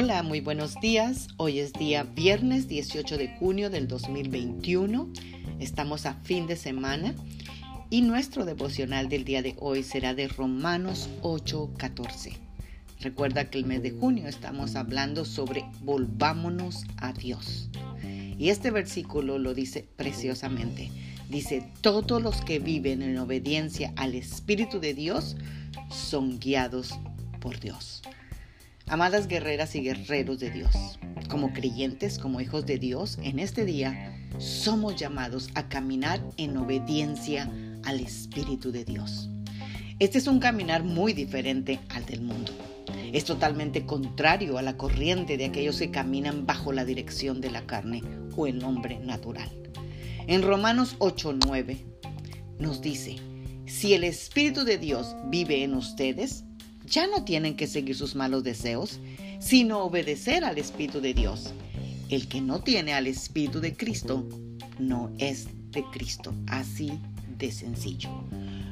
Hola, muy buenos días. Hoy es día viernes 18 de junio del 2021. Estamos a fin de semana y nuestro devocional del día de hoy será de Romanos 8:14. Recuerda que el mes de junio estamos hablando sobre volvámonos a Dios. Y este versículo lo dice preciosamente. Dice, todos los que viven en obediencia al Espíritu de Dios son guiados por Dios. Amadas guerreras y guerreros de Dios, como creyentes, como hijos de Dios, en este día somos llamados a caminar en obediencia al Espíritu de Dios. Este es un caminar muy diferente al del mundo. Es totalmente contrario a la corriente de aquellos que caminan bajo la dirección de la carne o el hombre natural. En Romanos 8:9 nos dice, si el Espíritu de Dios vive en ustedes, ya no tienen que seguir sus malos deseos, sino obedecer al Espíritu de Dios. El que no tiene al Espíritu de Cristo no es de Cristo, así de sencillo.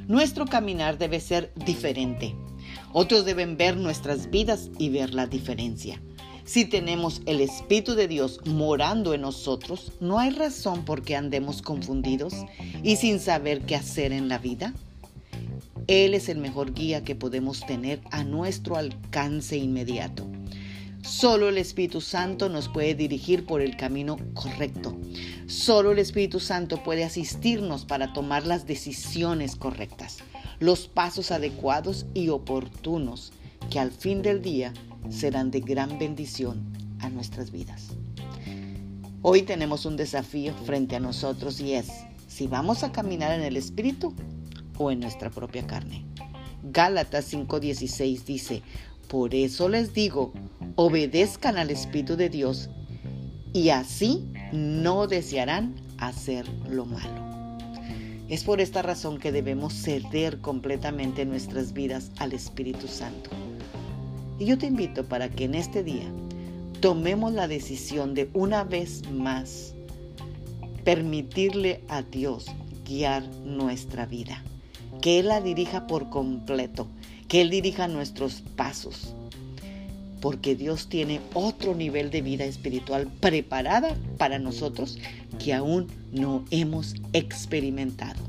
Nuestro caminar debe ser diferente. Otros deben ver nuestras vidas y ver la diferencia. Si tenemos el Espíritu de Dios morando en nosotros, no hay razón por que andemos confundidos y sin saber qué hacer en la vida. Él es el mejor guía que podemos tener a nuestro alcance inmediato. Solo el Espíritu Santo nos puede dirigir por el camino correcto. Solo el Espíritu Santo puede asistirnos para tomar las decisiones correctas, los pasos adecuados y oportunos que al fin del día serán de gran bendición a nuestras vidas. Hoy tenemos un desafío frente a nosotros y es si vamos a caminar en el Espíritu o en nuestra propia carne. Gálatas 5:16 dice, por eso les digo, obedezcan al Espíritu de Dios y así no desearán hacer lo malo. Es por esta razón que debemos ceder completamente nuestras vidas al Espíritu Santo. Y yo te invito para que en este día tomemos la decisión de una vez más permitirle a Dios guiar nuestra vida que Él la dirija por completo, que Él dirija nuestros pasos, porque Dios tiene otro nivel de vida espiritual preparada para nosotros que aún no hemos experimentado.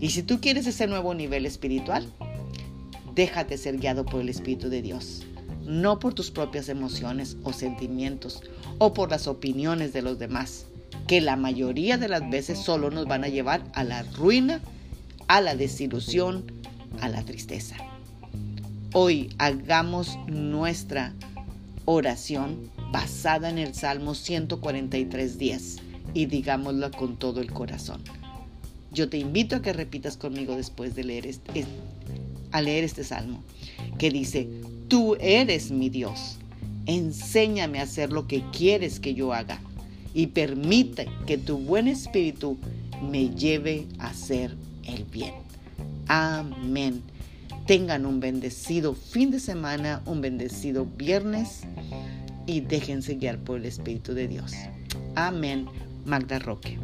Y si tú quieres ese nuevo nivel espiritual, déjate ser guiado por el Espíritu de Dios, no por tus propias emociones o sentimientos o por las opiniones de los demás, que la mayoría de las veces solo nos van a llevar a la ruina a la desilusión, a la tristeza. Hoy hagamos nuestra oración basada en el Salmo 143.10 y digámosla con todo el corazón. Yo te invito a que repitas conmigo después de leer este, a leer este salmo, que dice, tú eres mi Dios, enséñame a hacer lo que quieres que yo haga y permite que tu buen espíritu me lleve a hacer el bien. Amén. Tengan un bendecido fin de semana, un bendecido viernes y déjense guiar por el Espíritu de Dios. Amén. Magda Roque.